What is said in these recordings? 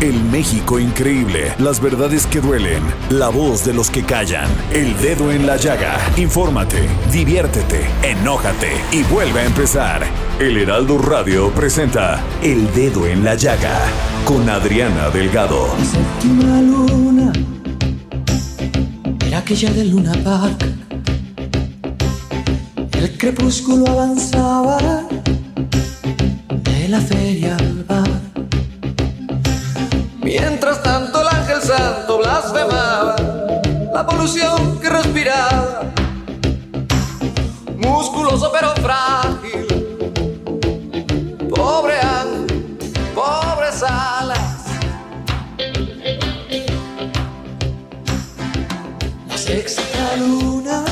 El México increíble, las verdades que duelen, la voz de los que callan, el dedo en la llaga. Infórmate, diviértete, enójate y vuelve a empezar. El Heraldo Radio presenta El Dedo en la Llaga con Adriana Delgado. Séptima luna era aquella de Luna Park. El crepúsculo avanzaba de la feria. Mientras tanto el ángel santo blasfemaba la polución que respiraba. Musculoso pero frágil. Pobre ángel, pobres alas. La sexta luna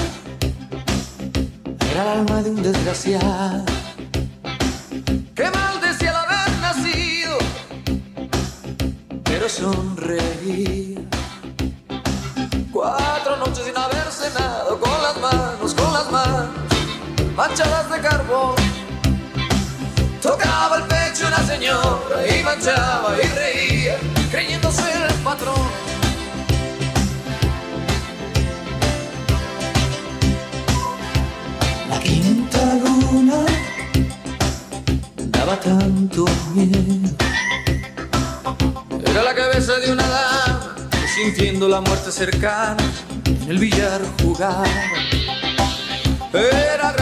era el alma de un desgraciado sonreír. Cuatro noches sin haber cenado, con las manos, con las manos manchadas de carbón. Tocaba el pecho una señora y manchaba y reía, creyéndose el patrón. La quinta luna daba tanto miedo. Era la cabeza de una dama sintiendo la muerte cercana en el billar jugaba. Era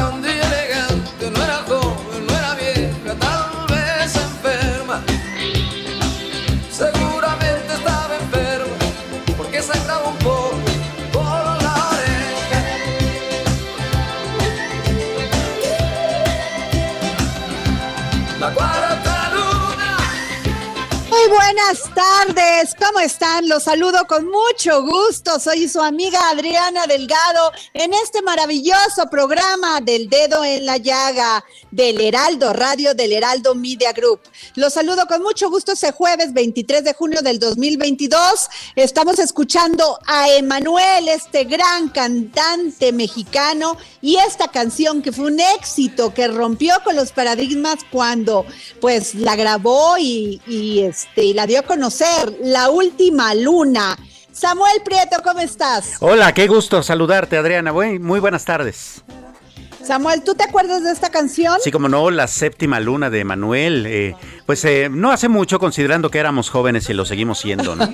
buenas tardes, ¿cómo están? Los saludo con mucho gusto. Soy su amiga Adriana Delgado en este maravilloso programa del dedo en la llaga del Heraldo Radio del Heraldo Media Group. Los saludo con mucho gusto ese jueves 23 de junio del 2022. Estamos escuchando a Emanuel, este gran cantante mexicano y esta canción que fue un éxito que rompió con los paradigmas cuando pues la grabó y, y este, y la dio a conocer, La Última Luna. Samuel Prieto, ¿cómo estás? Hola, qué gusto saludarte, Adriana. Muy, muy buenas tardes. Samuel, ¿tú te acuerdas de esta canción? Sí, como no, la séptima luna de Manuel. eh, pues eh, no hace mucho, considerando que éramos jóvenes y lo seguimos siendo, ¿no?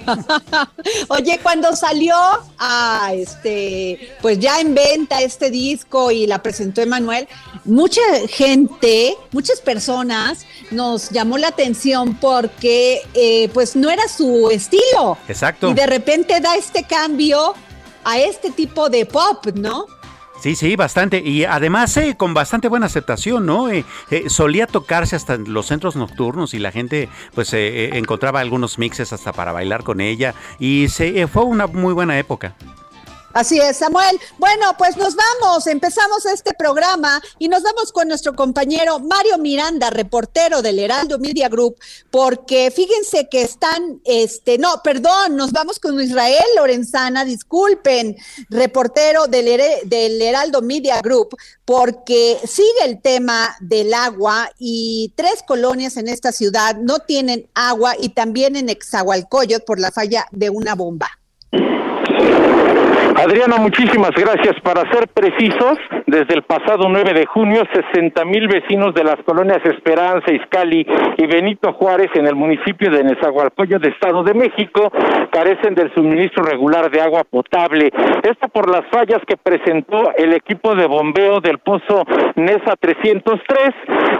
Oye, cuando salió a este, pues ya en venta este disco y la presentó Emanuel, mucha gente, muchas personas nos llamó la atención porque eh, pues no era su estilo. Exacto. Y de repente da este cambio a este tipo de pop, ¿no? Sí, sí, bastante. Y además eh, con bastante buena aceptación, ¿no? Eh, eh, solía tocarse hasta en los centros nocturnos y la gente pues eh, eh, encontraba algunos mixes hasta para bailar con ella. Y se, eh, fue una muy buena época. Así es, Samuel. Bueno, pues nos vamos, empezamos este programa y nos vamos con nuestro compañero Mario Miranda, reportero del Heraldo Media Group, porque fíjense que están, este, no, perdón, nos vamos con Israel Lorenzana, disculpen, reportero del, Heraldo Media Group, porque sigue el tema del agua y tres colonias en esta ciudad no tienen agua y también en Exahualcoyot por la falla de una bomba. Adriana, muchísimas gracias. Para ser precisos, desde el pasado 9 de junio, 60 mil vecinos de las colonias Esperanza, Izcali y Benito Juárez en el municipio de Nezahualcóyotl de Estado de México carecen del suministro regular de agua potable. Esto por las fallas que presentó el equipo de bombeo del pozo Nesa 303,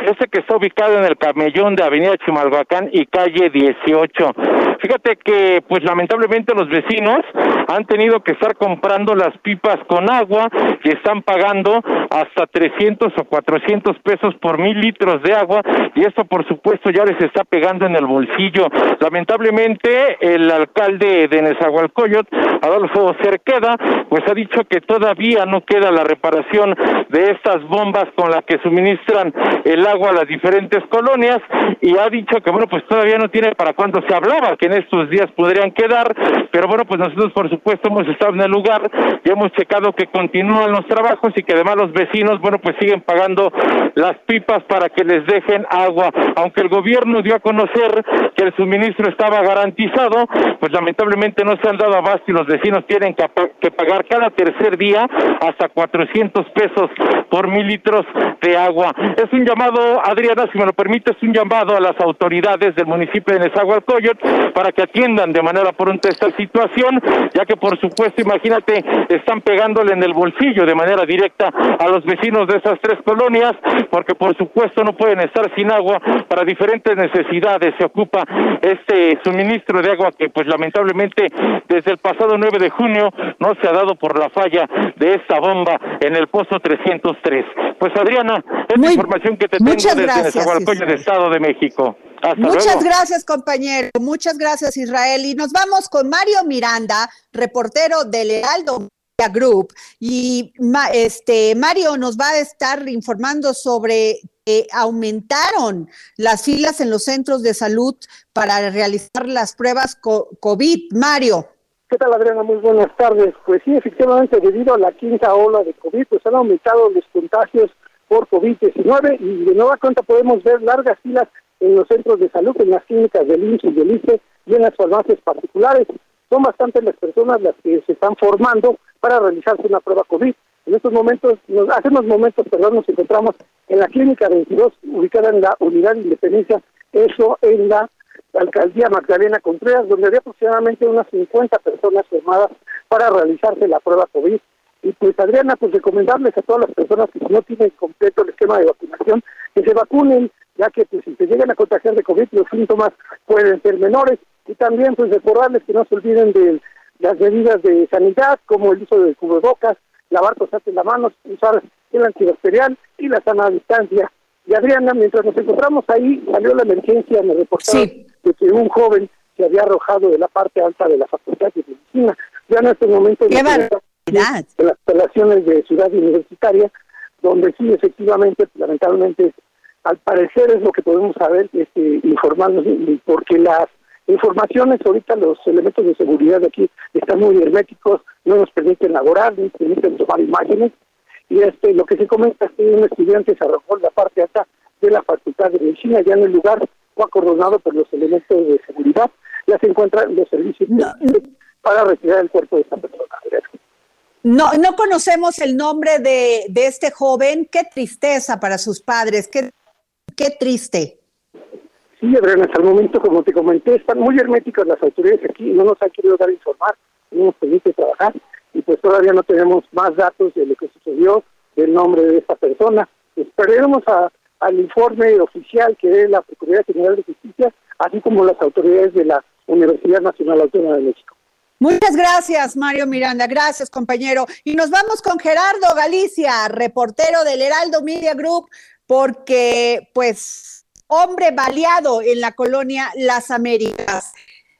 ese que está ubicado en el camellón de Avenida Chimalhuacán y calle 18. Fíjate que, pues lamentablemente los vecinos han tenido que estar comprando las pipas con agua y están pagando hasta 300 o 400 pesos por mil litros de agua. Y esto por supuesto ya les está pegando en el bolsillo. Lamentablemente el alcalde de Nezahualcóyotl, Adolfo Cerqueda, pues ha dicho que todavía no queda la reparación de estas bombas con las que suministran el agua a las diferentes colonias. Y ha dicho que bueno pues todavía no tiene para cuándo. Se hablaba que en estos días podrían quedar, pero bueno pues nosotros por supuesto hemos estado en el lugar y hemos checado que continúan los trabajos y que además los vecinos bueno pues siguen pagando las pipas para que les dejen agua, aunque el gobierno dio a conocer que el suministro estaba garantizado, pues lamentablemente no se han dado abasto y los vecinos tienen que pagar cada tercer día hasta 400 pesos por mil litros de agua. Es un llamado, Adriana, si me lo permite, es un llamado a las autoridades del municipio de Nezahualcóyotl para que atiendan de manera pronta esta situación, ya que por supuesto, imagínate, están pegándole en el bolsillo de manera directa a los vecinos de esas tres colonias, porque por supuesto no pueden estar sin agua para diferentes necesidades. Se ocupa este suministro de agua que pues lamentablemente desde el pasado 9 de junio no se ha dado por la falla de esta bomba en el pozo 303. Pues Adriana, es la información que te tengo desde Nezahualcóyotl Estado de México. Muchas gracias, compañero. Muchas gracias, Israel. Y nos vamos con Mario Miranda, reportero del Heraldo Group. Y este Mario nos va a estar informando sobre que aumentaron las filas en los centros de salud para realizar las pruebas COVID. Mario. ¿Qué tal, Adriana? Muy buenas tardes. Pues sí, efectivamente, debido a la quinta ola de COVID, pues han aumentado los contagios por COVID-19 y de nueva cuenta podemos ver largas filas en los centros de salud, en las clínicas del IMSS y del ICE y en las farmacias particulares. Son bastantes las personas las que se están formando para realizarse una prueba COVID. En estos momentos, hace unos momentos, perdón, nos encontramos en la clínica 22, ubicada en la Unidad de Independencia, eso en la alcaldía Magdalena Contreras, donde había aproximadamente unas 50 personas formadas para realizarse la prueba COVID. Y pues Adriana, pues recomendarles a todas las personas que no tienen completo el esquema de vacunación, que se vacunen, ya que pues, si se llegan a contagiar de COVID, los síntomas pueden ser menores. Y también pues recordarles que no se olviden de las medidas de sanidad, como el uso de cubrebocas, lavar en las manos, usar el antibacterial y la sana distancia. Y Adriana, mientras nos encontramos ahí, salió la emergencia, me reportaron de que un joven se había arrojado de la parte alta de la Facultad de Medicina. Ya en este momento de las instalaciones de Ciudad Universitaria, donde sí, efectivamente, lamentablemente, al parecer es lo que podemos saber, este, informarnos, porque las informaciones, ahorita los elementos de seguridad de aquí están muy herméticos, no nos permiten laborar, ni permiten tomar imágenes, y este lo que se comenta es que un estudiante se arrojó en la parte alta de la Facultad de Medicina, ya en el lugar fue acordonado por los elementos de seguridad, ya se encuentran los servicios para retirar el cuerpo de esta persona. No, no conocemos el nombre de, de este joven. Qué tristeza para sus padres. Qué, qué triste. Sí, Adriana, hasta el momento, como te comenté, están muy herméticas las autoridades aquí no nos han querido dar informar, no nos permite trabajar y pues todavía no tenemos más datos de lo que sucedió, del nombre de esta persona. Esperemos a, al informe oficial que es la Procuraduría General de Justicia, así como las autoridades de la Universidad Nacional Autónoma de México. Muchas gracias, Mario Miranda. Gracias, compañero. Y nos vamos con Gerardo Galicia, reportero del Heraldo Media Group, porque, pues, hombre baleado en la colonia Las Américas.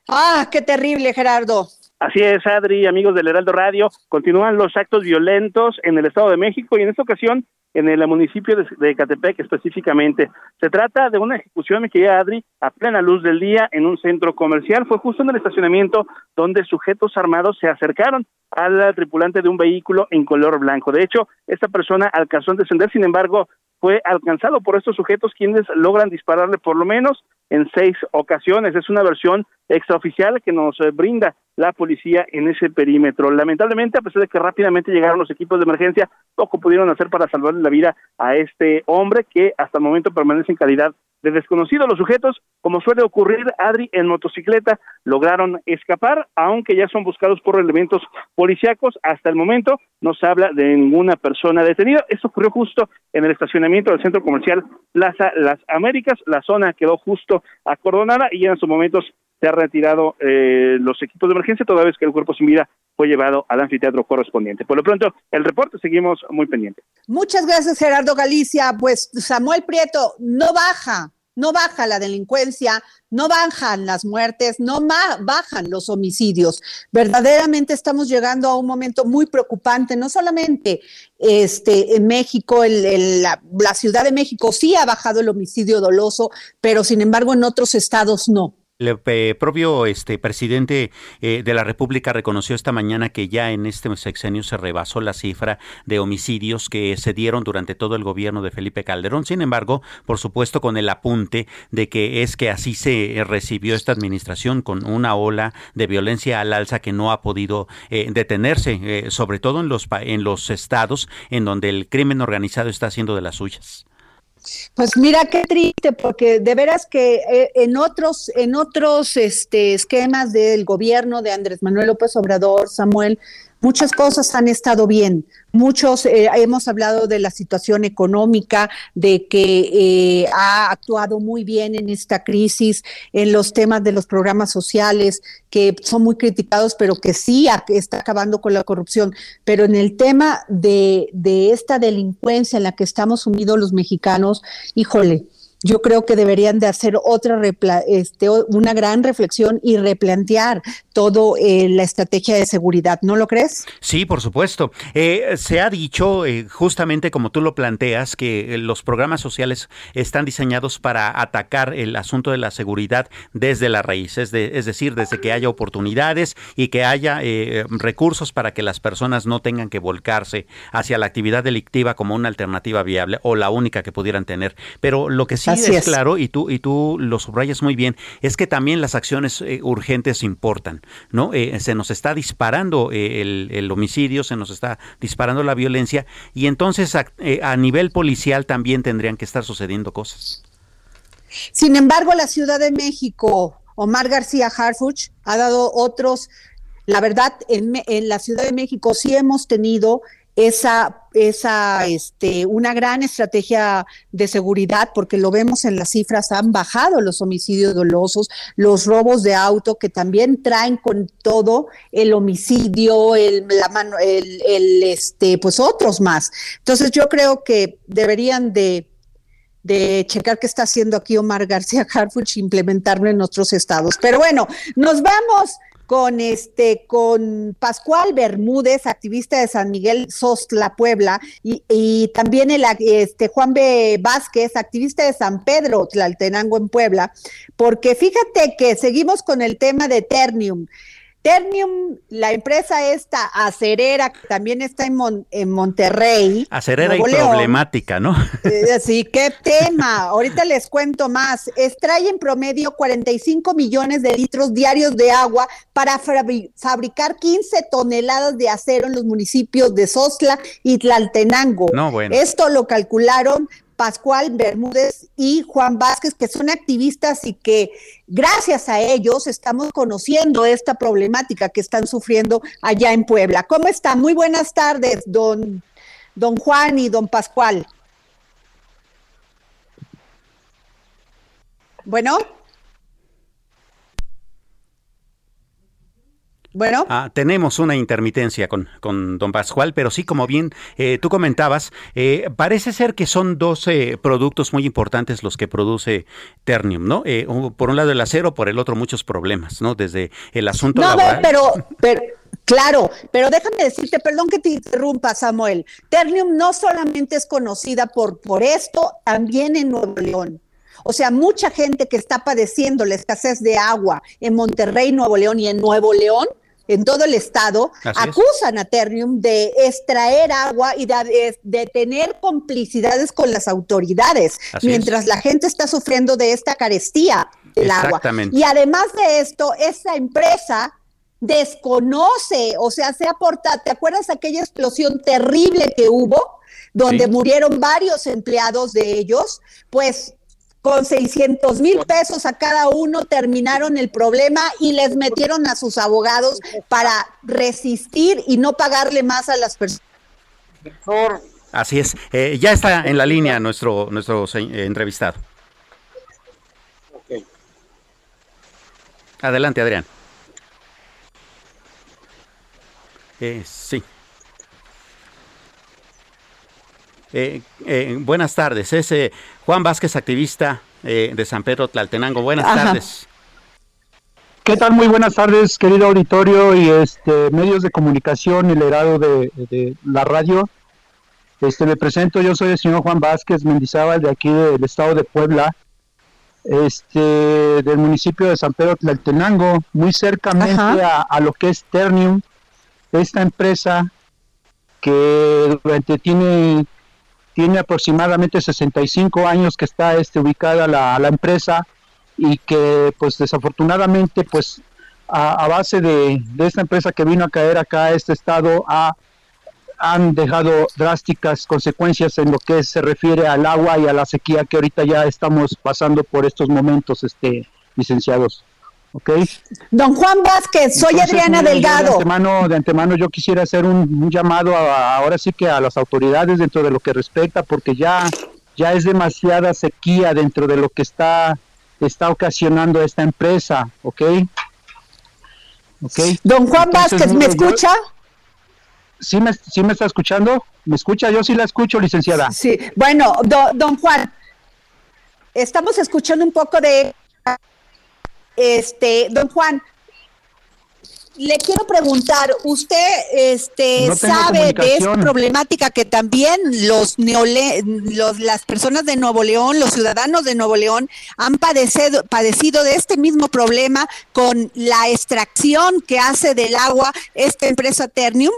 Ah, qué terrible, Gerardo. Así es, Adri, amigos del Heraldo Radio. Continúan los actos violentos en el Estado de México y en esta ocasión en el municipio de, Catepec específicamente. Se trata de una ejecución, mi querida Adri, a plena luz del día en un centro comercial. Fue justo en el estacionamiento donde sujetos armados se acercaron al tripulante de un vehículo en color blanco. De hecho, esta persona alcanzó a descender, sin embargo, fue alcanzado por estos sujetos quienes logran dispararle por lo menos en seis ocasiones. Es una versión extraoficial que nos eh, brinda la policía en ese perímetro. Lamentablemente, a pesar de que rápidamente llegaron los equipos de emergencia, poco pudieron hacer para salvarle la vida a este hombre que hasta el momento permanece en calidad de desconocido. Los sujetos, como suele ocurrir, Adri, en motocicleta, lograron escapar, aunque ya son buscados por elementos policíacos. Hasta el momento no se habla de ninguna persona detenida. Esto ocurrió justo en el estacionamiento del centro comercial Plaza Las Américas. La zona quedó justo acordonada y en sus momentos se han retirado eh, los equipos de emergencia, toda vez que el cuerpo sin vida fue llevado al anfiteatro correspondiente. Por lo pronto, el reporte seguimos muy pendientes. Muchas gracias, Gerardo Galicia. Pues Samuel Prieto, no baja, no baja la delincuencia, no bajan las muertes, no bajan los homicidios. Verdaderamente estamos llegando a un momento muy preocupante, no solamente este, en México, la, la Ciudad de México sí ha bajado el homicidio doloso, pero sin embargo en otros estados no. El eh, propio este, presidente eh, de la República reconoció esta mañana que ya en este sexenio se rebasó la cifra de homicidios que se dieron durante todo el gobierno de Felipe Calderón. Sin embargo, por supuesto, con el apunte de que es que así se recibió esta administración con una ola de violencia al alza que no ha podido eh, detenerse, sobre todo en los, en los estados en donde el crimen organizado está haciendo de las suyas. Pues mira qué triste, porque de veras que eh, en otros, en otros este, esquemas del gobierno de Andrés Manuel López Obrador, Samuel, muchas cosas han estado bien. Muchos eh, hemos hablado de la situación económica, de que eh, ha actuado muy bien en esta crisis, en los temas de los programas sociales, que son muy criticados, pero que sí está acabando con la corrupción. Pero en el tema de, de esta delincuencia en la que estamos unidos los mexicanos, híjole, yo creo que deberían de hacer otra este, una gran reflexión y replantear todo eh, la estrategia de seguridad, ¿no lo crees? Sí, por supuesto. Eh, se ha dicho, eh, justamente como tú lo planteas, que los programas sociales están diseñados para atacar el asunto de la seguridad desde la raíz, es, es decir, desde que haya oportunidades y que haya recursos para que las personas no tengan que volcarse hacia la actividad delictiva como una alternativa viable o la única que pudieran tener. Pero lo que sí es, claro, y tú, y tú lo subrayas muy bien, es que también las acciones eh, urgentes importan, ¿no? Eh, se nos está disparando eh, el, homicidio, se nos está disparando la violencia, y entonces a, a nivel policial también tendrían que estar sucediendo cosas. Sin embargo, la Ciudad de México, Omar García Harfuch, ha dado otros, la verdad, en, en la Ciudad de México sí hemos tenido esa, esa, este, una gran estrategia de seguridad, porque lo vemos en las cifras, han bajado los homicidios dolosos, los robos de auto, que también traen con todo el homicidio, el, la mano, el, este, pues otros más. Entonces yo creo que deberían de de checar qué está haciendo aquí Omar García Harfuch, implementarlo en otros estados. Pero bueno, nos vamos con este con Pascual Bermúdez, activista de San Miguel Sostla, Puebla, y, también el este Juan B. Vázquez, activista de San Pedro, Tlaltenango en Puebla, porque fíjate que seguimos con el tema de Ternium. Ternium, la empresa esta acerera, que también está en, en Monterrey. Acerera y problemática, ¿no? Eh, sí, qué tema. Ahorita les cuento más. Extrae en promedio 45 millones de litros diarios de agua para fabricar 15 toneladas de acero en los municipios de Sosla y Tlaltenango. No, bueno. Esto lo calcularon Pascual Bermúdez y Juan Vázquez, que son activistas y que gracias a ellos estamos conociendo esta problemática que están sufriendo allá en Puebla. ¿Cómo están? Muy buenas tardes, don, don Juan y don Pascual. Bueno. Bueno. Ah, tenemos una intermitencia con, con, don Pascual, pero sí, como bien eh, tú comentabas, eh, parece ser que son dos productos muy importantes los que produce Ternium, ¿no? Eh, por un lado el acero, por el otro muchos problemas, ¿no? Desde el asunto no, pero, pero, claro, pero déjame decirte, perdón que te interrumpa, Samuel. Ternium no solamente es conocida por, por esto, también en Nuevo León. O sea, mucha gente que está padeciendo la escasez de agua en Monterrey, Nuevo León y en Nuevo León en todo el estado, acusan a Ternium de extraer agua y de, tener complicidades con las autoridades, mientras la gente está sufriendo de esta carestía del agua. Y además de esto, esa empresa desconoce, o sea, se aporta, ¿te acuerdas aquella explosión terrible que hubo? donde murieron varios empleados de ellos, pues con 600 mil pesos a cada uno terminaron el problema y les metieron a sus abogados para resistir y no pagarle más a las personas. Así es. Eh, ya está en la línea nuestro, nuestro eh, entrevistado. Adelante, Adrián. Eh, sí. Eh, eh, buenas tardes, es eh, Juan Vázquez, activista de San Pedro Tlaltenango. Buenas tardes. ¿Qué tal? Muy buenas tardes, querido auditorio y este medios de comunicación, el herado de, la radio. Este, me presento, yo soy el señor Juan Vázquez Mendizábal, de aquí del estado de Puebla, este, del municipio de San Pedro Tlaltenango, muy cercamente a, a, lo que es Ternium, esta empresa que durante tiene tiene aproximadamente 65 años que está este, ubicada la, la empresa y que pues desafortunadamente pues a, base de, esta empresa que vino a caer acá a este estado ha, han dejado drásticas consecuencias en lo que se refiere al agua y a la sequía que ahorita ya estamos pasando por estos momentos este licenciados. Don Juan Vázquez, soy Adriana Delgado. De antemano, de antemano yo quisiera hacer un, llamado ahora sí que a las autoridades dentro de lo que respecta, porque ya, ya es demasiada sequía dentro de lo que está, está ocasionando esta empresa, ¿ok? okay. Don Juan Vázquez, ¿me escucha? ¿sí me, ¿Sí me está escuchando? ¿Me escucha? Yo sí la escucho, licenciada. Sí, bueno, don Juan, estamos escuchando un poco de este, don Juan, le quiero preguntar, usted este, sabe de esta problemática que también los, los las personas de Nuevo León, los ciudadanos de Nuevo León han padecido, padecido de este mismo problema con la extracción que hace del agua esta empresa Ternium.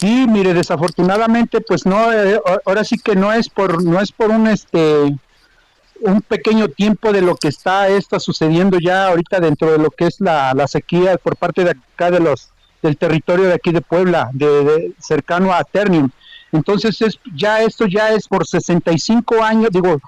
Sí, mire, desafortunadamente, pues no, eh, ahora sí que no es por, no es por un este un pequeño tiempo de lo que está está sucediendo ya ahorita dentro de lo que es la, sequía por parte de acá de los del territorio de aquí de Puebla, de, cercano a Ternium. Entonces es ya esto ya es por 65 años, digo,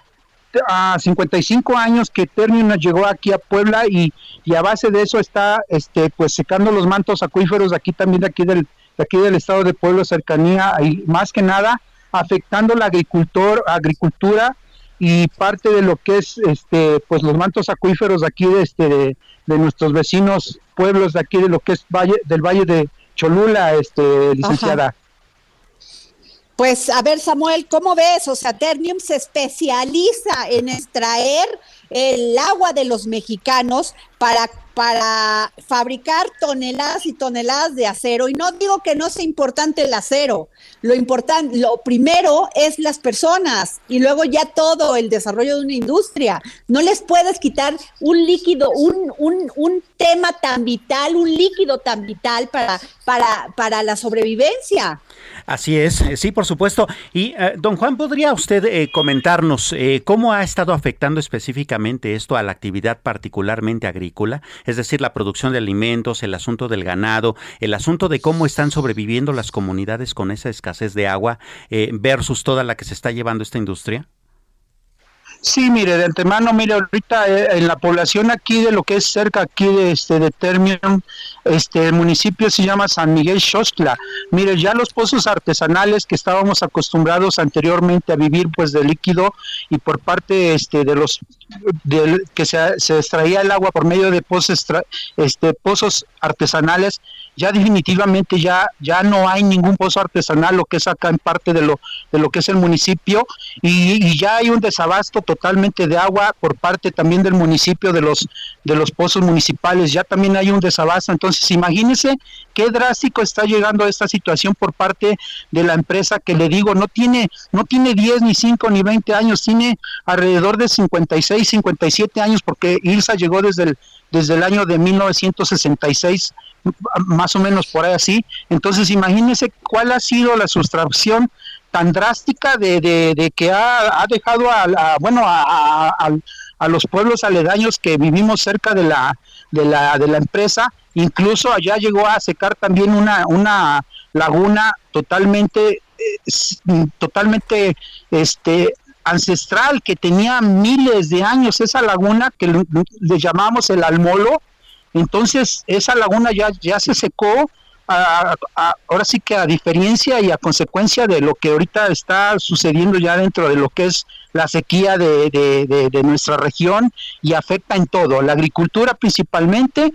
a 55 años que Ternium llegó aquí a Puebla y, y, a base de eso está este pues secando los mantos acuíferos de aquí también de aquí del de aquí del estado de Puebla cercanía y más que nada afectando la agricultor agricultura y parte de lo que es este pues los mantos acuíferos de aquí de este de, nuestros vecinos pueblos de aquí de lo que es valle del valle de Cholula este licenciada Pues a ver Samuel, ¿cómo ves? O sea, Ternium se especializa en extraer el agua de los mexicanos para para fabricar toneladas y toneladas de acero. Y no digo que no sea importante el acero, lo importante, lo primero es las personas y luego ya todo el desarrollo de una industria. No les puedes quitar un líquido, un, un, un tema tan vital, un líquido tan vital para, para, para la sobrevivencia. Así es, eh, sí, por supuesto. Y eh, don Juan, ¿podría usted eh, comentarnos cómo ha estado afectando específicamente esto a la actividad particularmente agrícola? Es decir, la producción de alimentos, el asunto del ganado, el asunto de cómo están sobreviviendo las comunidades con esa escasez de agua versus toda la que se está llevando esta industria. Sí, mire, de antemano, mire, ahorita eh, en la población aquí de lo que es cerca aquí de este de Termium, este el municipio se llama San Miguel Xochitla. Mire, ya los pozos artesanales que estábamos acostumbrados anteriormente a vivir pues de líquido y por parte este de los de, que se, se extraía el agua por medio de pozos este pozos artesanales, ya definitivamente ya, ya no hay ningún pozo artesanal, lo que es acá en parte de lo, de lo que es el municipio, y, ya hay un desabasto totalmente de agua por parte también del municipio, de los, de los pozos municipales, ya también hay un desabasto, entonces imagínense qué drástico está llegando esta situación por parte de la empresa que le digo, no tiene, no tiene 10 ni 5 ni 20 años, tiene alrededor de 56, 57 años, porque ILSA llegó desde el desde el año de 1966, más o menos por ahí así. Entonces, imagínense cuál ha sido la sustracción tan drástica de, de, que ha, dejado a, bueno a, a, los pueblos aledaños que vivimos cerca de la de la de la empresa incluso allá llegó a secar también una una laguna totalmente eh, totalmente este ancestral que tenía miles de años esa laguna que le, llamamos el almolo entonces esa laguna ya ya se secó ahora sí que a diferencia y a consecuencia de lo que ahorita está sucediendo ya dentro de lo que es la sequía de, de, nuestra región y afecta en todo, la agricultura principalmente,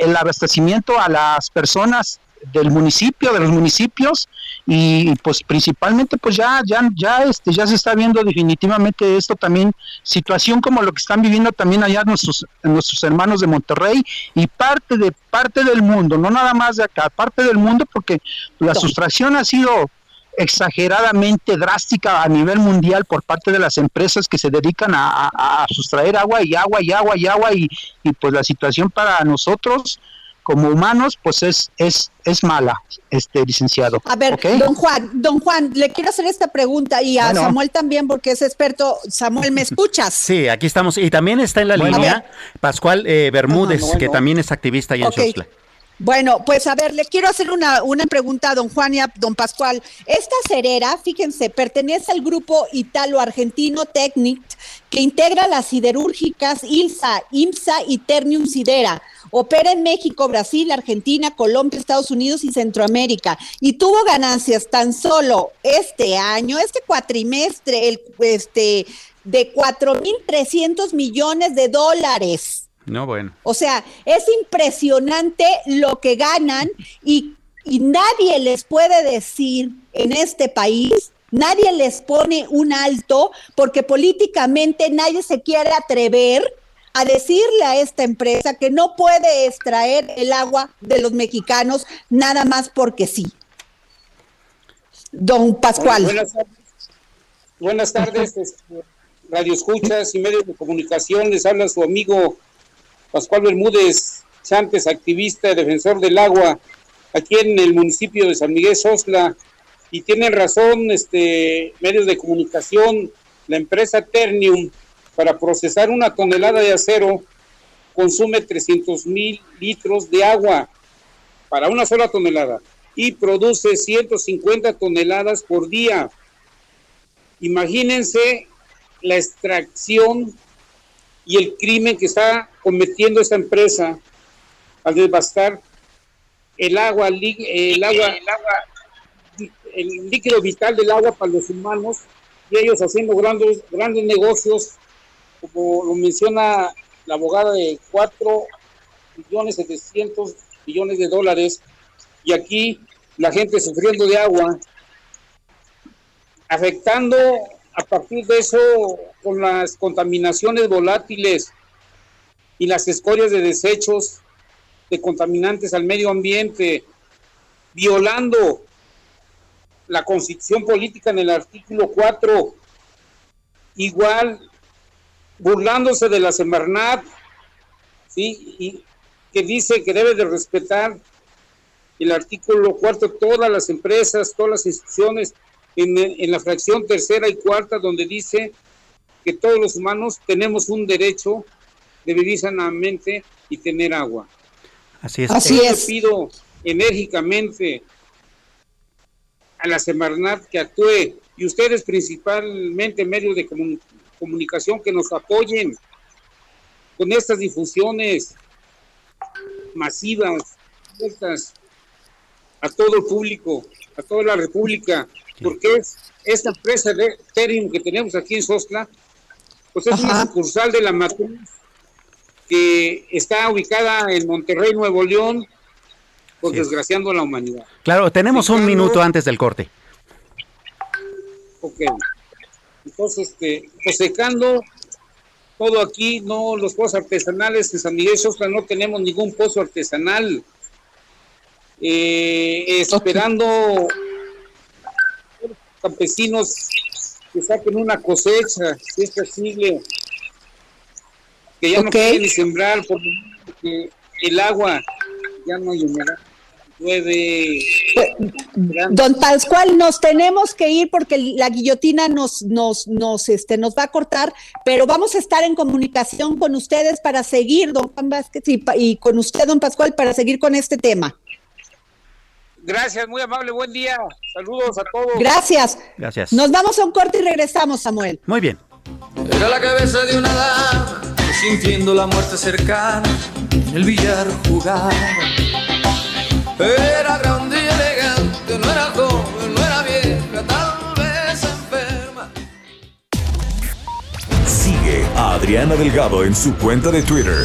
el abastecimiento a las personas del municipio, de los municipios y pues principalmente pues ya ya ya este ya se está viendo definitivamente esto también situación como lo que están viviendo también allá nuestros nuestros hermanos de Monterrey y parte de parte del mundo, no nada más de acá, parte del mundo porque la sustracción ha sido exageradamente drástica a nivel mundial por parte de las empresas que se dedican a, sustraer agua y agua y agua y agua y, y pues la situación para nosotros como humanos, pues es, es, es mala, este licenciado. A ver, don Juan, don Juan, le quiero hacer esta pregunta y a Samuel también, porque es experto. Samuel, ¿me escuchas? Sí, aquí estamos. Y también está en la línea Pascual eh, Bermúdez, que también es activista ahí en okay. Bueno, pues a ver, le quiero hacer una, una pregunta a don Juan y a don Pascual. Esta cerera, fíjense, pertenece al grupo italo-argentino Technic, que integra las siderúrgicas ILSA, IMSA y Ternium Sidera. Opera en México, Brasil, Argentina, Colombia, Estados Unidos y Centroamérica. Y tuvo ganancias tan solo este año, este cuatrimestre, el, este, de 4.300 millones de dólares. No, bueno. O sea, es impresionante lo que ganan y, y nadie les puede decir en este país nadie les pone un alto porque políticamente nadie se quiere atrever a decirle a esta empresa que no puede extraer el agua de los mexicanos nada más porque sí. Don Pascual. buenas tardes, buenas tardes este, radio escuchas y medios de comunicación. Les habla su amigo Pascual Bermúdez Chantes, activista, defensor del agua, aquí en el municipio de San Miguel Sosla. Y tienen razón, este, medios de comunicación, la empresa Ternium, para procesar una tonelada de acero, consume 300 mil litros de agua para una sola tonelada y produce 150 toneladas por día. Imagínense la extracción y el crimen que está cometiendo esta empresa al devastar el agua, el agua, el agua, el líquido vital del agua para los humanos y ellos haciendo grandes, grandes negocios, como lo menciona la abogada de 4 millones 700 millones de dólares. Y aquí la gente sufriendo de agua, afectando a partir de eso con las contaminaciones volátiles y las escorias de desechos de contaminantes al medio ambiente, violando la constitución política en el artículo 4, igual burlándose de la Semarnat, y que dice que debe de respetar el artículo 4 todas las empresas, todas las instituciones en, la fracción tercera y cuarta, donde dice que todos los humanos tenemos un derecho de vivir sanamente y tener agua. Así es. Así es. pido enérgicamente a la Semarnat que actúe y ustedes principalmente medios de comunicación que nos apoyen con estas difusiones masivas, a todo el público, a toda la República, porque es esta empresa de Terium que tenemos aquí en Sostla, pues es una sucursal de la matriz que está ubicada en Monterrey, Nuevo León, pues desgraciando a la humanidad. Claro, tenemos un minuto antes del corte. Ok. Entonces, este, pues secando todo aquí, no los pozos artesanales en San Miguel Sostla no tenemos ningún pozo artesanal. Eh, esperando campesinos que saquen una cosecha, si es posible, que ya no pueden sembrar porque el agua ya no hay humedad. Llueve. Don Pascual, nos tenemos que ir porque la guillotina nos, nos, nos, este, nos va a cortar, pero vamos a estar en comunicación con ustedes para seguir, don Juan Vázquez, y, y con usted, don Pascual, para seguir con este tema. Gracias, muy amable, buen día. Saludos a todos. Gracias. Gracias. Nos vamos a un corte y regresamos, Samuel. Muy bien. Era la cabeza de una dama sintiendo la muerte cercana en el billar jugaba. Era grande y elegante, no era joven, no era vieja, tal vez enferma. Sigue a Adriana Delgado en su cuenta de Twitter.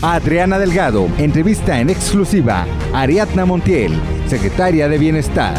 Adriana Delgado entrevista en exclusiva Ariadna Montiel, secretaria de Bienestar.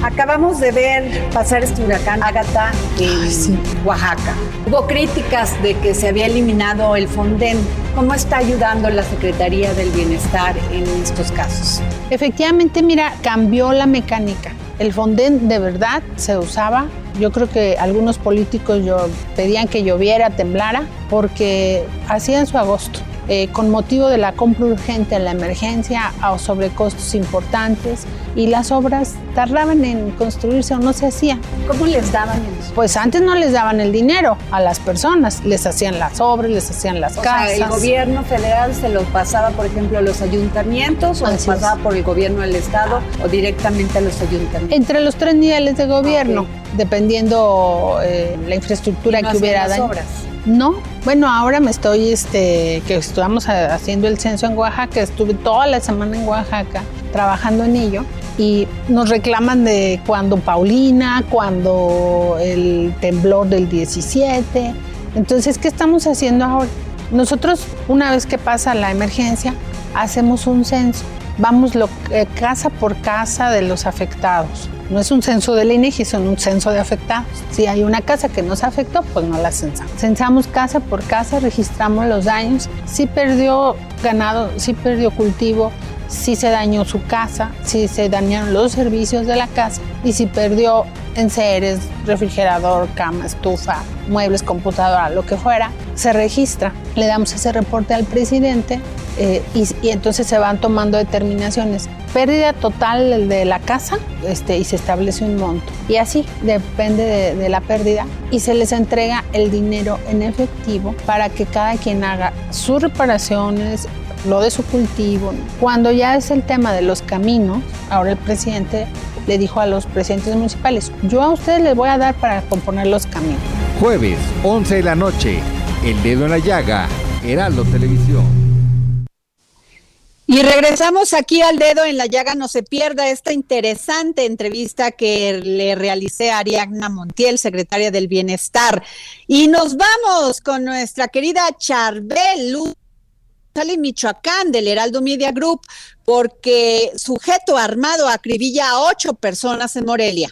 Acabamos de ver pasar este huracán Ágata en Oaxaca. Hubo críticas de que se había eliminado el Fonden. ¿Cómo está ayudando la Secretaría del Bienestar en estos casos? Efectivamente, mira, cambió la mecánica. El Fonden de verdad se usaba. Yo creo que algunos políticos yo, pedían que lloviera, temblara, porque hacían su agosto. Eh, con motivo de la compra urgente en la emergencia o sobrecostos importantes y las obras tardaban en construirse o no se hacían. ¿Cómo les daban eso? Pues antes no les daban el dinero a las personas, les hacían las obras, les hacían las O casas. sea, el gobierno federal se lo pasaba, por ejemplo, a los ayuntamientos o Así es. pasaba por el gobierno del estado o directamente a los ayuntamientos. Entre los tres niveles de gobierno, dependiendo eh, la infraestructura ¿Y no que hubiera las obras? No, bueno, ahora me estoy, este, que estamos a- haciendo el censo en Oaxaca, estuve toda la semana en Oaxaca trabajando en ello y nos reclaman de cuando Paulina, cuando el temblor del 17. Entonces, ¿qué estamos haciendo ahora? Nosotros, una vez que pasa la emergencia, hacemos un censo. Vamos lo- eh, casa por casa de los afectados. No es un censo del INEGI, es un censo de afectados. Si hay una casa que nos afectó, pues no la censamos. Censamos casa por casa, registramos los daños. Si perdió ganado, si perdió cultivo, si se dañó su casa, si se dañaron los servicios de la casa y si perdió enseres, refrigerador, cama, estufa, muebles, computadora, lo que fuera, se registra. Le damos ese reporte al presidente eh, y, entonces se van tomando determinaciones. Pérdida total de la casa este, y se establece un monto. Y así depende de, de la pérdida y se les entrega el dinero en efectivo para que cada quien haga sus reparaciones, lo de su cultivo. Cuando ya es el tema de los caminos, ahora el presidente le dijo a los presidentes municipales, yo a ustedes les voy a dar para componer los caminos. Jueves, 11 de la noche. El dedo en la llaga. Heraldo Televisión. Y regresamos aquí al dedo en la llaga, no se pierda esta interesante entrevista que le realicé a Ariadna Montiel, secretaria del Bienestar. Y nos vamos con nuestra querida Charbel Luz. Sale Michoacán del Heraldo Media Group porque sujeto armado acribilla a ocho personas en Morelia.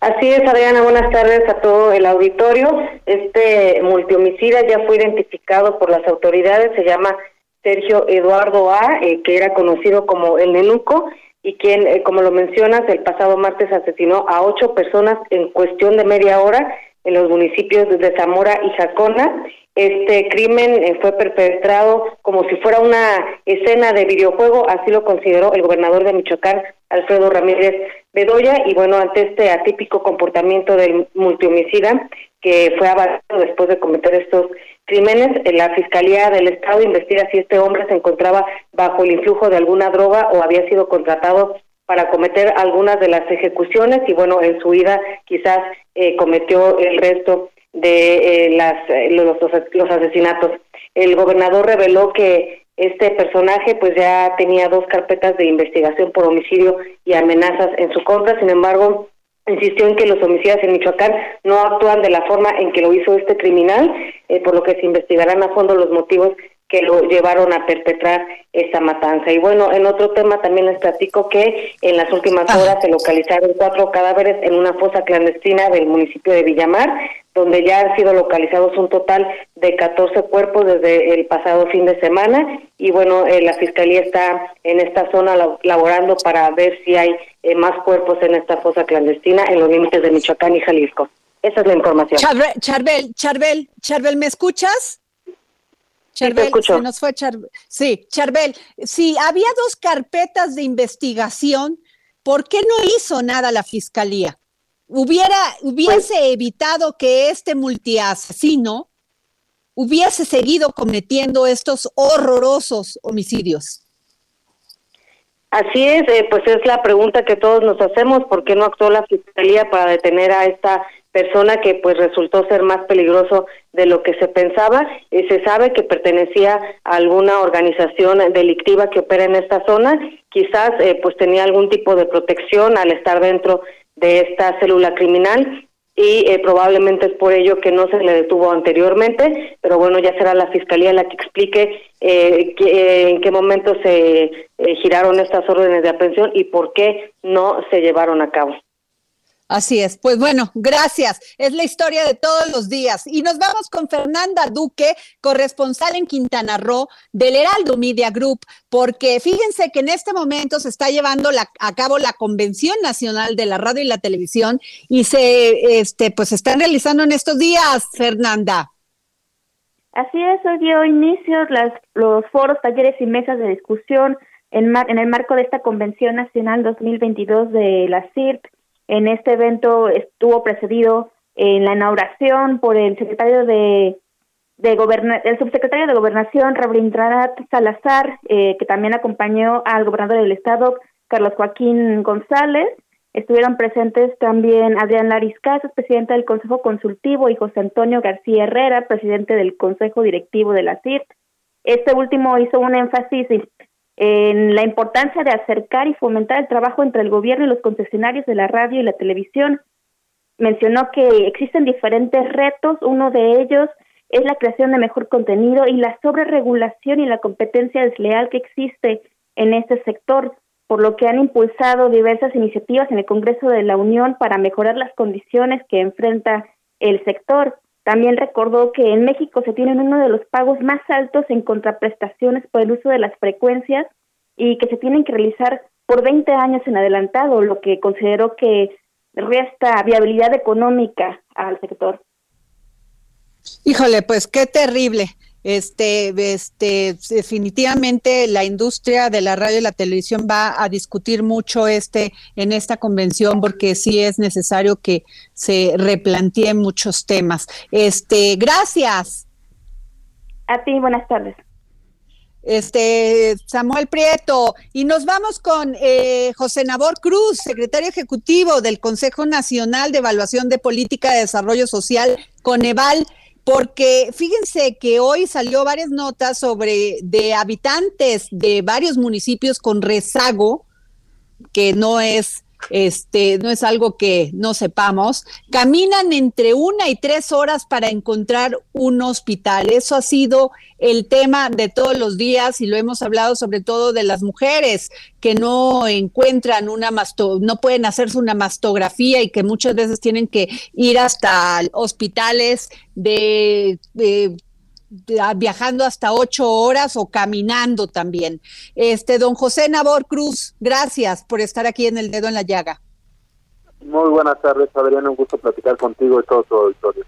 Así es, Adriana, buenas tardes a todo el auditorio. Este multihomicida ya fue identificado por las autoridades, se llama Sergio Eduardo A., eh, que era conocido como el Nenuco, y quien, eh, como lo mencionas, el pasado martes asesinó a ocho personas en cuestión de media hora en los municipios de Zamora y Jacona. Este crimen eh, fue perpetrado como si fuera una escena de videojuego, así lo consideró el gobernador de Michoacán, Alfredo Ramírez Bedoya, y bueno, ante este atípico comportamiento del multihomicida que fue avalado después de cometer estos crímenes, eh, la Fiscalía del Estado investiga si este hombre se encontraba bajo el influjo de alguna droga o había sido contratado para cometer algunas de las ejecuciones y bueno, en su vida quizás eh, cometió el resto de eh, las los, los asesinatos. El gobernador reveló que este personaje pues ya tenía dos carpetas de investigación por homicidio y amenazas en su contra, sin embargo, insistió en que los homicidas en Michoacán no actúan de la forma en que lo hizo este criminal, eh, por lo que se investigarán a fondo los motivos que lo llevaron a perpetrar esta matanza. Y bueno, en otro tema también les platico que en las últimas ah. horas se localizaron cuatro cadáveres en una fosa clandestina del municipio de Villamar, donde ya han sido localizados un total de 14 cuerpos desde el pasado fin de semana. Y bueno, eh, la Fiscalía está en esta zona laborando para ver si hay eh, más cuerpos en esta fosa clandestina en los límites de Michoacán y Jalisco. Esa es la información. Charbel, Charbel, Charbel, ¿me escuchas? Charbel, se nos fue Charbel. Sí, Charbel, si había dos carpetas de investigación, ¿por qué no hizo nada la fiscalía? Hubiera, hubiese pues evitado que este multiasesino hubiese seguido cometiendo estos horrorosos homicidios. Así es, eh, pues es la pregunta que todos nos hacemos, ¿por qué no actuó la fiscalía para detener a esta persona que pues resultó ser más peligroso de lo que se pensaba. y se sabe que pertenecía a alguna organización delictiva que opera en esta zona. Quizás eh, pues tenía algún tipo de protección al estar dentro de esta célula criminal y eh, probablemente es por ello que no se le detuvo anteriormente, pero bueno, ya será la fiscalía la que explique eh, en qué momento se giraron estas órdenes de aprehensión y por qué no se llevaron a cabo. Así es. Pues bueno, gracias. Es la historia de todos los días. Y nos vamos con Fernanda Duque, corresponsal en Quintana Roo del Heraldo Media Group, porque fíjense que en este momento se está llevando a cabo la Convención Nacional de la Radio y la Televisión y se este, pues están realizando en estos días, Fernanda. Así es, hoy dio inicio las, los foros, talleres y mesas de discusión en, en el marco de esta Convención Nacional 2022 de la CIRP en este evento estuvo precedido en la inauguración por el secretario de, el subsecretario de Gobernación, Rabindranath Salazar, eh, que también acompañó al gobernador del estado, Carlos Joaquín González. Estuvieron presentes también Adrián Laris Casas, presidente del Consejo Consultivo, y José Antonio García Herrera, presidente del Consejo Directivo de la CIRT. Este último hizo un énfasis en la importancia de acercar y fomentar el trabajo entre el gobierno y los concesionarios de la radio y la televisión. Mencionó que existen diferentes retos, uno de ellos es la creación de mejor contenido y la sobreregulación y la competencia desleal que existe en este sector, por lo que han impulsado diversas iniciativas en el Congreso de la Unión para mejorar las condiciones que enfrenta el sector. También recordó que en México se tienen uno de los pagos más altos en contraprestaciones por el uso de las frecuencias y que se tienen que realizar por 20 años en adelantado, lo que consideró que resta viabilidad económica al sector. Híjole, pues qué terrible este, este, definitivamente la industria de la radio y la televisión va a discutir mucho este en esta convención porque sí es necesario que se replanteen muchos temas. Este, gracias. A ti, buenas tardes. Este, Samuel Prieto, y nos vamos con eh, José Nabor Cruz, secretario ejecutivo del Consejo Nacional de Evaluación de Política de Desarrollo Social, Coneval porque fíjense que hoy salió varias notas sobre de habitantes de varios municipios con rezago, que no es este, no es algo que no sepamos, caminan entre una y tres horas para encontrar un hospital. Eso ha sido el tema de todos los días y lo hemos hablado sobre todo de las mujeres que no encuentran una masto, no pueden hacerse una mastografía y que muchas veces tienen que ir hasta hospitales de, de viajando hasta ocho horas o caminando también. Este, don José Nabor Cruz, gracias por estar aquí en el dedo en la llaga. Muy buenas tardes, Adriana, un gusto platicar contigo y todo tu auditorio.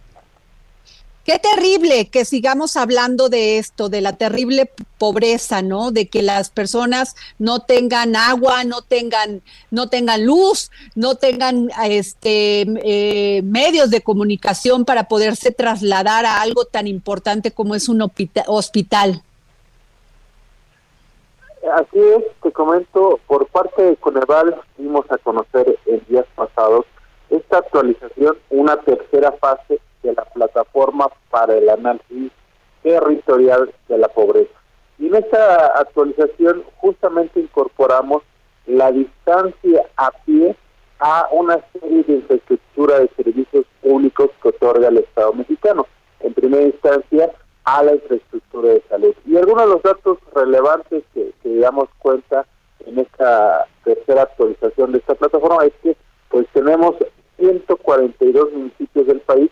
Qué terrible que sigamos hablando de esto, de la terrible pobreza, ¿no? De que las personas no tengan agua, no tengan, no tengan luz, no tengan este eh, medios de comunicación para poderse trasladar a algo tan importante como es un hospital. Así es, te comento, por parte de Coneval dimos a conocer en días pasados esta actualización, una tercera fase de la plataforma para el análisis territorial de la pobreza. Y en esta actualización justamente incorporamos la distancia a pie a una serie de infraestructura de servicios públicos que otorga el Estado mexicano. En primera instancia, a la infraestructura de salud. Y algunos de los datos relevantes que, que damos cuenta en esta tercera actualización de esta plataforma es que pues tenemos 142 municipios del país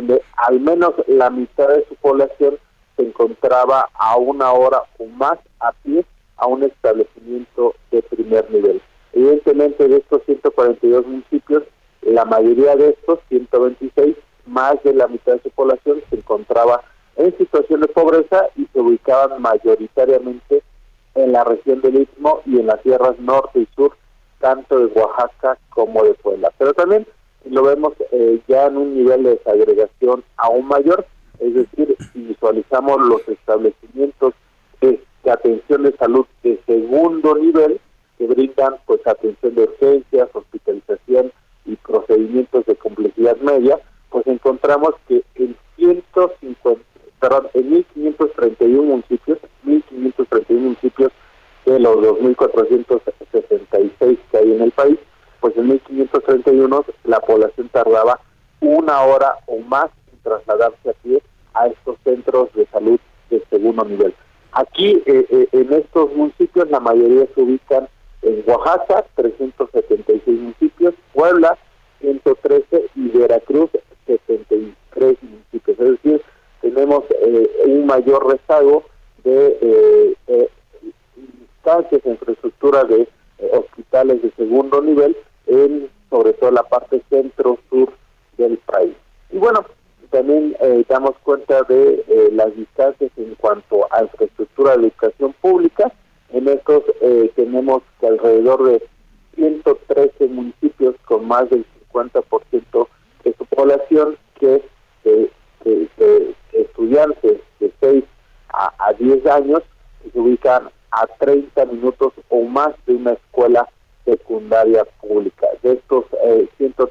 donde al menos la mitad de su población se encontraba a una hora o más a pie a un establecimiento de primer nivel. Evidentemente de estos 142 municipios, la mayoría de estos, 126, más de la mitad de su población se encontraba en situación de pobreza y se ubicaban mayoritariamente en la región del Istmo y en las tierras norte y sur, tanto de Oaxaca como de Puebla. Pero también lo vemos eh, ya en un nivel de desagregación aún mayor, es decir, si visualizamos los establecimientos de, atención de salud de segundo nivel, que brindan pues atención de urgencias, hospitalización y procedimientos de complejidad media, pues encontramos que en 150, perdón, en 1531 municipios, 1531 municipios de los 2466 que hay en el país, pues en 1531 la población tardaba una hora o más en trasladarse a pie a estos centros de salud de segundo nivel. Aquí, eh, eh, en estos municipios, la mayoría se ubican en Oaxaca, 376 municipios, Puebla, 113 y Veracruz, 73 municipios. Es decir, tenemos eh, un mayor rezago de instancias de infraestructura de hospitales de segundo nivel en sobre todo la parte centro-sur del país. Y bueno, también eh, damos cuenta de eh, las distancias en cuanto a infraestructura de educación pública. En estos eh, tenemos que alrededor de 113 municipios con más del 50% de su población que estudiantes de 6 a, a 10 años se ubican a 30 minutos o más de una escuela secundaria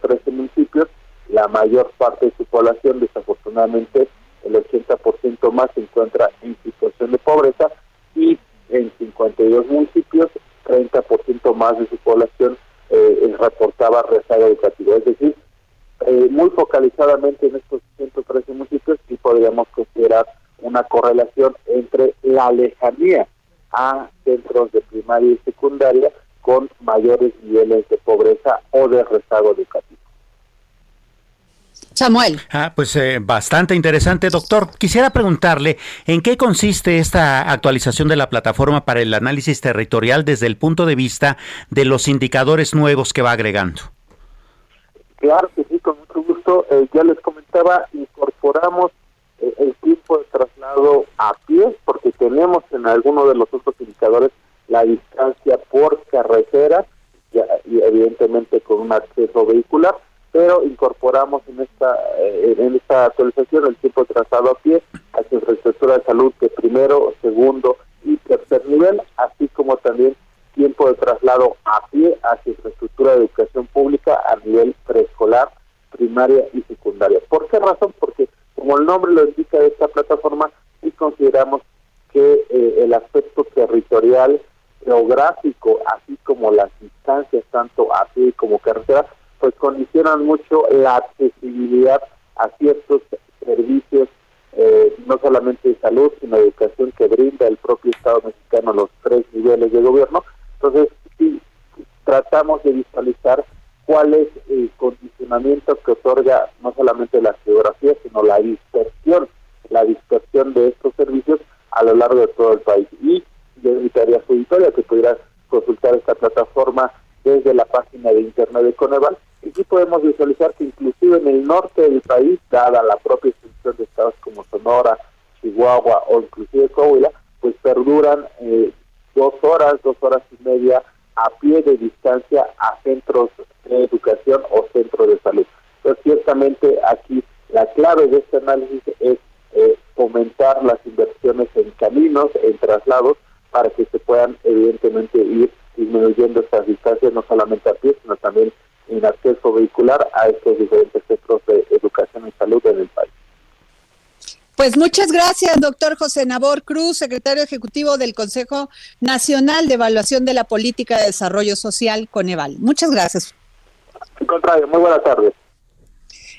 113 eh, municipios, la mayor parte de su población, desafortunadamente, el 80% más se encuentra en situación de pobreza y en 52 municipios, 30% más de su población eh, reportaba rezago educativo. Es decir, eh, muy focalizadamente en estos 113 municipios y podríamos considerar una correlación entre la lejanía a Samuel. Ah, pues eh, bastante interesante, doctor. Quisiera preguntarle en qué consiste esta actualización de la plataforma para el análisis territorial desde el punto de vista de los indicadores nuevos que va agregando. Claro que sí, con mucho gusto. Eh, ya les comentaba, incorporamos eh, el tiempo de traslado a pie, porque tenemos en alguno de los otros indicadores la distancia por carretera y evidentemente con un acceso vehicular, pero incorporamos en esta eh, en esta actualización el tiempo trazado a pie hacia infraestructura de salud de primero, segundo y tercer nivel, así como también tiempo de traslado a pie hacia infraestructura de educación pública a nivel preescolar, primaria y secundaria. ¿Por qué razón? Porque como como el nombre lo indica de esta plataforma, y consideramos que eh, el aspecto territorial, geográfico, así como las distancias, tanto a pie como carretera, pues condicionan mucho la accesibilidad a ciertos servicios, eh, no solamente de salud, sino de educación que brinda el propio Estado mexicano los tres niveles de gobierno. Entonces, sí, tratamos de visualizar cuál es el condicionamiento que otorga no solamente la geografía, sino la dispersión, la dispersión de estos servicios a lo largo de todo el país. Y yo invitaría a su auditoria que pudiera consultar esta plataforma desde la página de internet de Coneval. Y muchas gracias, doctor José Nabor Cruz, secretario ejecutivo del Consejo Nacional de Evaluación de la Política de Desarrollo Social, Coneval. Muchas gracias. Al contrario, muy buenas tardes.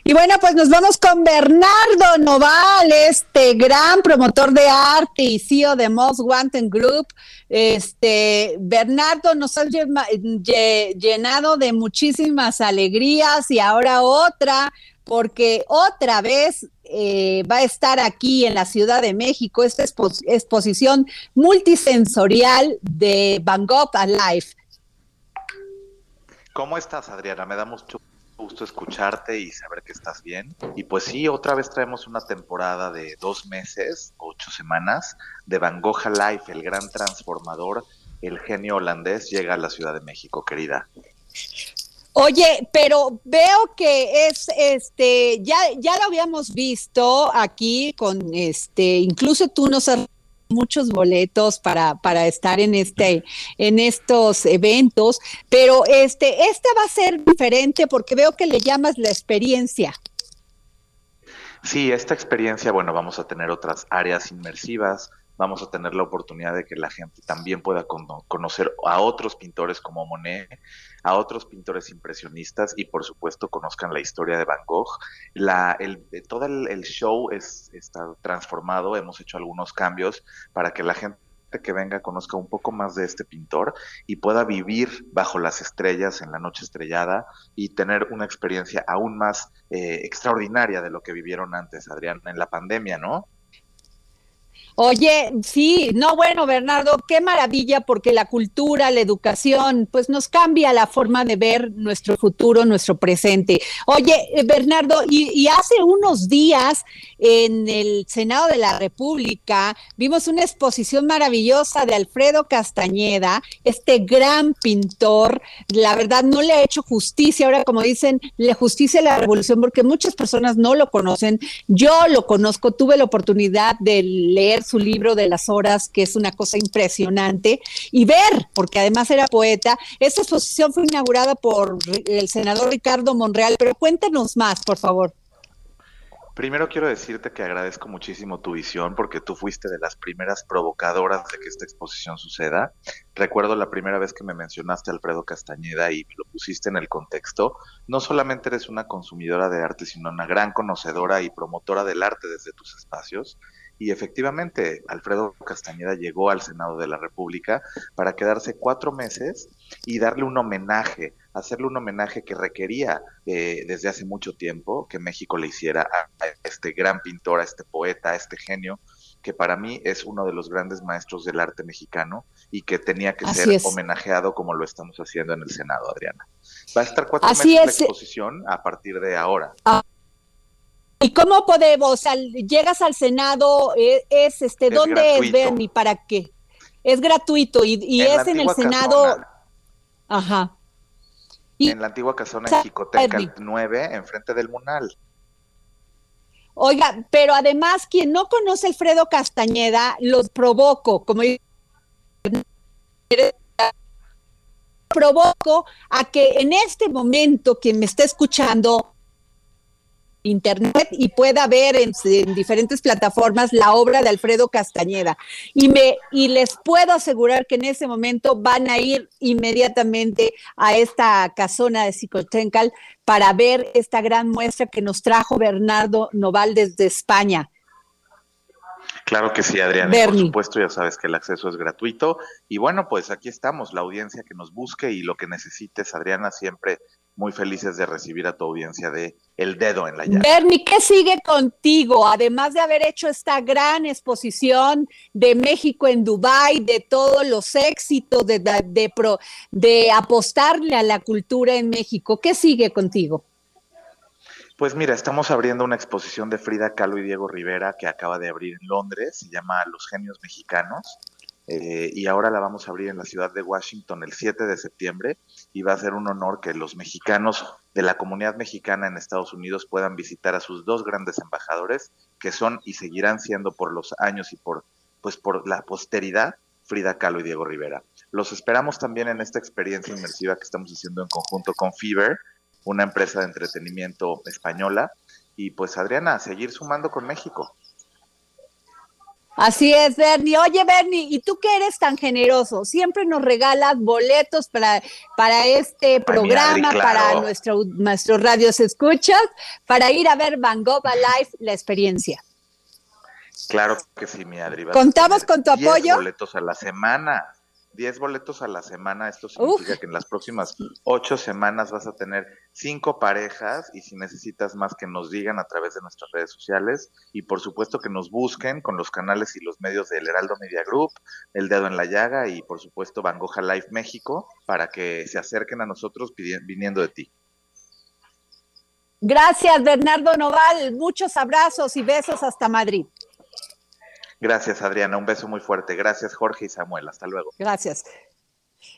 Y bueno, pues nos vamos con Bernardo Noval, este gran promotor de arte y CEO de Most Wanted Group. Este, Bernardo nos ha llenado de muchísimas alegrías y ahora otra, porque otra vez eh, va a estar aquí en la Ciudad de México esta exposición multisensorial de Van Gogh Alive. ¿Cómo estás, Adriana? Me da mucho gusto escucharte y saber que estás bien. Y pues sí, otra vez traemos una temporada de dos meses, ocho semanas, de Van Gogh Life, el gran transformador, el genio holandés, llega a la Ciudad de México, querida. Oye, pero veo que es este ya ya lo habíamos visto aquí con este incluso tú nos has muchos boletos para, para estar en este, en estos eventos, pero este, este va a ser diferente porque veo que le llamas la experiencia. Sí, esta experiencia, bueno, vamos a tener otras áreas inmersivas, vamos a tener la oportunidad de que la gente también pueda conocer a otros pintores como Monet, a otros pintores impresionistas y por supuesto conozcan la historia de Van Gogh. La, el, todo el, show es, está transformado, hemos hecho algunos cambios para que la gente que venga conozca un poco más de este pintor y pueda vivir bajo las estrellas en la noche estrellada y tener una experiencia aún más eh, extraordinaria de lo que vivieron antes, Adrián, en la pandemia, ¿no? Oye, sí, no, bueno, Bernardo, qué maravilla porque la cultura, la educación, pues nos cambia la forma de ver nuestro futuro, nuestro presente. Oye, eh, Bernardo, y, hace unos días en el Senado de la República vimos una exposición maravillosa de Alfredo Castañeda, este gran pintor. La verdad, no le ha hecho justicia, ahora como dicen, le justicia a la revolución porque muchas personas no lo conocen. Yo lo conozco, tuve la oportunidad de leer su libro de las horas, que es una cosa impresionante, y ver, porque además era poeta. Esta exposición fue inaugurada por el senador Ricardo Monreal, pero cuéntanos más, por favor. Primero quiero decirte que agradezco muchísimo tu visión porque tú fuiste de las primeras provocadoras de que esta exposición suceda. Recuerdo la primera vez que me mencionaste a Alfredo Castañeda y lo pusiste en el contexto. No solamente eres una consumidora de arte, sino una gran conocedora y promotora del arte desde tus espacios. Y efectivamente, Alfredo Castañeda llegó al Senado de la República para quedarse cuatro meses y darle un homenaje, hacerle un homenaje que requería eh, desde hace mucho tiempo que México le hiciera a, este gran pintor, a este poeta, a este genio, que para mí es uno de los grandes maestros del arte mexicano y que tenía que ser homenajeado como lo estamos haciendo en el Senado, Adriana. Va a estar cuatro meses la exposición a partir de ahora. Ah, ¿Y cómo podemos? llegas al Senado, e, es, este, ¿dónde es, Bernie? ¿Para qué? Es gratuito y, es en el Senado. Ajá. en la antigua casona en Jicoteca 9, enfrente del Munal. Oiga, pero además, quien no conoce a Alfredo Castañeda, los provoco, como provoco a que en este momento quien me está escuchando internet y pueda ver en, diferentes plataformas la obra de Alfredo Castañeda. Y, me, y les puedo asegurar que en ese momento van a ir inmediatamente a esta casona de Psicotencal para ver esta gran muestra que nos trajo Bernardo Noval desde España. Claro que sí, Adriana. Por supuesto, ya sabes que el acceso es gratuito. Y bueno, pues aquí estamos, la audiencia que nos busque y lo que necesites, Adriana, siempre muy felices de recibir a tu audiencia de El Dedo en la Llaga. Bernie, ¿qué sigue contigo? Además de haber hecho esta gran exposición de México en Dubái, de todos los éxitos, de, de, de apostarle a la cultura en México, ¿qué sigue contigo? Pues mira, estamos abriendo una exposición de Frida Kahlo y Diego Rivera que acaba de abrir en Londres, se llama Los Genios Mexicanos, eh, y ahora la vamos a abrir en la ciudad de Washington el 7 de septiembre, y va a ser un honor que los mexicanos de la comunidad mexicana en Estados Unidos puedan visitar a sus dos grandes embajadores, que son y seguirán siendo por los años y por, pues por la posteridad, Frida Kahlo y Diego Rivera. Los esperamos también en esta experiencia inmersiva que estamos haciendo en conjunto con Fever, una empresa de entretenimiento española. Y pues Adriana, seguir sumando con México. Así es, Bernie. Oye, Bernie, ¿y tú que eres tan generoso? Siempre nos regalas boletos para, para este programa, para nuestro, nuestros radios escuchas, para ir a ver Van Gogh Live, la experiencia. Claro que sí, mi Adri. ¿Contamos con tu apoyo? boletos a la semana. 10 boletos a la semana, esto significa que en las próximas 8 semanas vas a tener 5 parejas y si necesitas más que nos digan a través de nuestras redes sociales y por supuesto que nos busquen con los canales y los medios del Heraldo Media Group, El Dedo en la Llaga y por supuesto Bangoja Live México para que se acerquen a nosotros viniendo de ti. Gracias Bernardo Noval, muchos abrazos y besos hasta Madrid. Gracias, Adriana. Un beso muy fuerte. Gracias, Jorge y Samuel. Hasta luego. Gracias.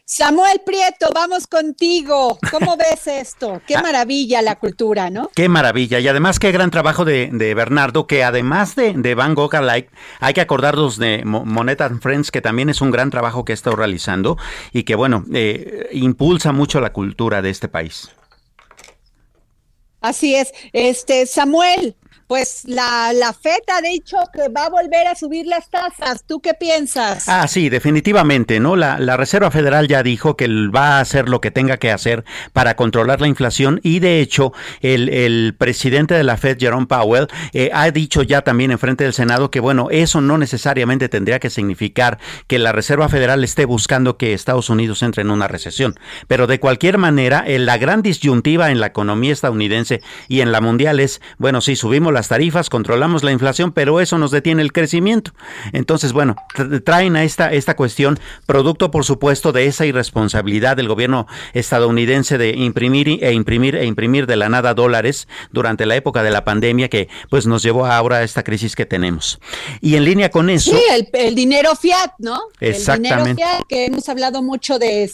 Samuel Prieto, vamos contigo. ¿Cómo ves esto? Qué ah. maravilla la cultura, ¿no? Qué maravilla. Y además, qué gran trabajo de, Bernardo, que además de, de Van Gogh Alike, hay que acordarnos de Monet and Friends, que también es un gran trabajo que ha estado realizando y que, bueno, eh, impulsa mucho la cultura de este país. Así es. Este, Samuel, pues la, la FED ha dicho que va a volver a subir las tasas. ¿Tú qué piensas? Ah, sí, definitivamente, ¿no? La, la Reserva Federal ya dijo que va a hacer lo que tenga que hacer para controlar la inflación y de hecho el, el presidente de la FED, Jerome Powell, eh, ha dicho ya también en frente del Senado que, bueno, eso no necesariamente tendría que significar que la Reserva Federal esté buscando que Estados Unidos entre en una recesión. Pero de cualquier manera, la gran disyuntiva en la economía estadounidense y en la mundial es, bueno, sí, subimos la tarifas, controlamos la inflación, pero eso nos detiene el crecimiento. Entonces, bueno, traen a esta, esta cuestión, producto por supuesto de esa irresponsabilidad del gobierno estadounidense de imprimir e imprimir e imprimir de la nada dólares durante la época de la pandemia que pues nos llevó ahora a esta crisis que tenemos. Y en línea con eso... Sí, el, dinero fiat, ¿no? Exactamente. El dinero fiat, que hemos hablado mucho de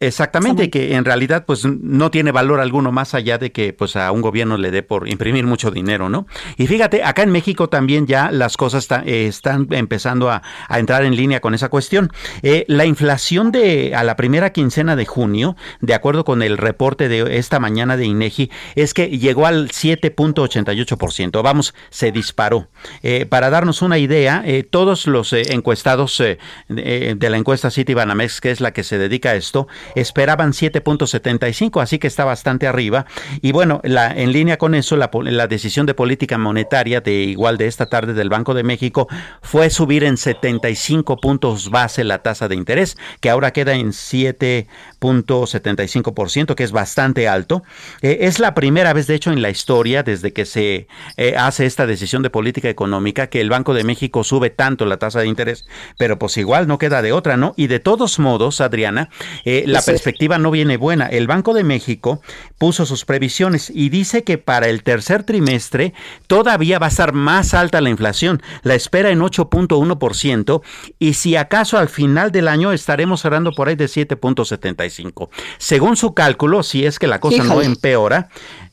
Exactamente, que en realidad pues no tiene valor alguno más allá de que pues a un gobierno le dé por imprimir mucho dinero, ¿no? Y fíjate, acá en México también ya las cosas eh, están empezando a, entrar en línea con esa cuestión. Eh, la inflación de a la primera quincena de junio, de acuerdo con el reporte de esta mañana de INEGI, es que llegó al 7.88%. Vamos, se disparó. Eh, para darnos una idea, todos los encuestados de la encuesta City Banamex, que es la que se dedica a esto, esperaban 7.75, así que está bastante arriba. Y bueno, en línea con eso, la, la decisión de política monetaria de igual de esta tarde del Banco de México fue subir en 75 puntos base la tasa de interés, que ahora queda en 7.75%, que es bastante alto. Eh, es la primera vez, de hecho, en la historia, desde que se eh, hace esta decisión de política económica, que el Banco de México sube tanto la tasa de interés, pero pues igual no queda de otra, ¿no? Y de todos modos, Adriana, eh, la perspectiva no viene buena. El Banco de México puso sus previsiones y dice que para el tercer trimestre todavía va a estar más alta la inflación. La espera en 8.1% y si acaso al final del año estaremos cerrando por ahí de 7.75. Según su cálculo, si es que la cosa no empeora,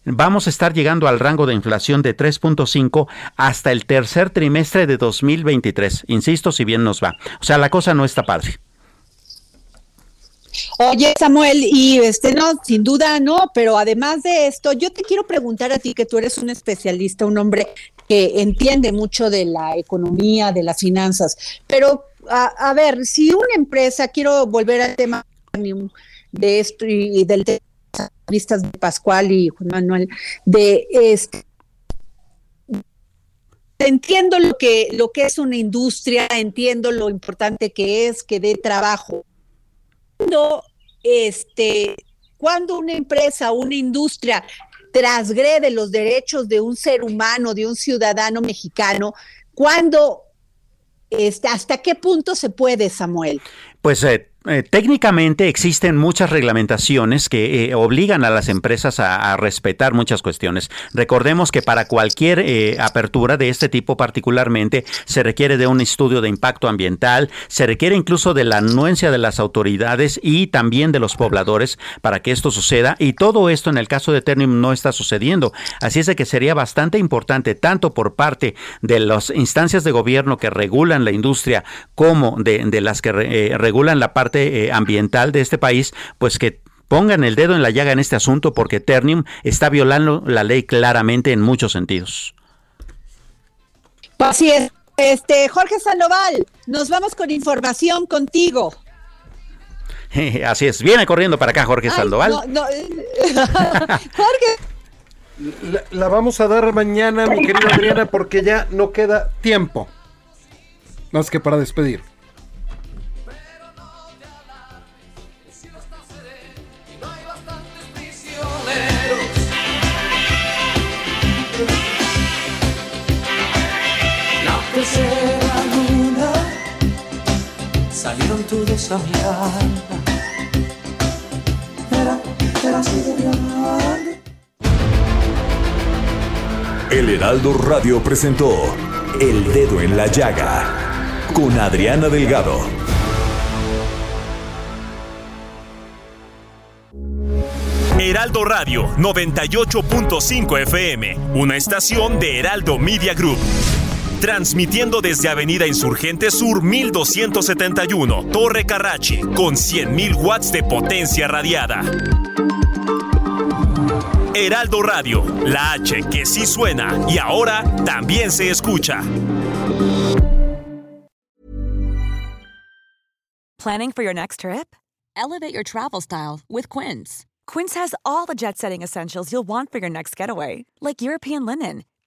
vamos a estar llegando al rango de inflación de 3.5 hasta el tercer trimestre de 2023. Insisto, si bien nos va. O sea, la cosa no está padre. Oye, Samuel, y este no, sin duda no, pero además de esto, yo te quiero preguntar a ti que tú eres un especialista, un hombre que entiende mucho de la economía, de las finanzas, pero a, ver, si una empresa, quiero volver al tema de esto y, del tema de vistas de Pascual y Juan Manuel, de este entiendo lo que, lo que es una industria, entiendo lo importante que es que dé trabajo. Este, cuando una empresa, una industria transgrede los derechos de un ser humano, de un ciudadano mexicano, cuando, este, hasta qué punto se puede, Samuel? Pues eh, eh, técnicamente existen muchas reglamentaciones que eh, obligan a las empresas a, respetar muchas cuestiones. Recordemos que para cualquier eh, apertura de este tipo particularmente se requiere de un estudio de impacto ambiental, se requiere incluso de la anuencia de las autoridades y también de los pobladores para que esto suceda y todo esto en el caso de Ternium no está sucediendo. Así es de que sería bastante importante tanto por parte de las instancias de gobierno que regulan la industria como de, las que regulan la parte eh, ambiental de este país, pues que pongan el dedo en la llaga en este asunto porque Ternium está violando la ley claramente en muchos sentidos. Así es. Este, Jorge Sandoval, nos vamos con información contigo. Así es, viene corriendo para acá Jorge Sandoval. Jorge. La, la, vamos a dar mañana, mi querida Adriana, porque ya no queda tiempo. Más que para despedir. Salieron todos a Era, era así de grande. El Heraldo Radio presentó El Dedo en la Llaga con Adriana Delgado. Heraldo Radio 98.5 FM, una estación de Heraldo Media Group transmitiendo desde Avenida Insurgente Sur 1271, Torre Carrachi, con 100.000 watts de potencia radiada. Heraldo Radio, la H que sí suena y ahora también se escucha. Planning for your next trip? Elevate your travel style with Quince. Quince has all the jet setting essentials you'll want for your next getaway, like European linen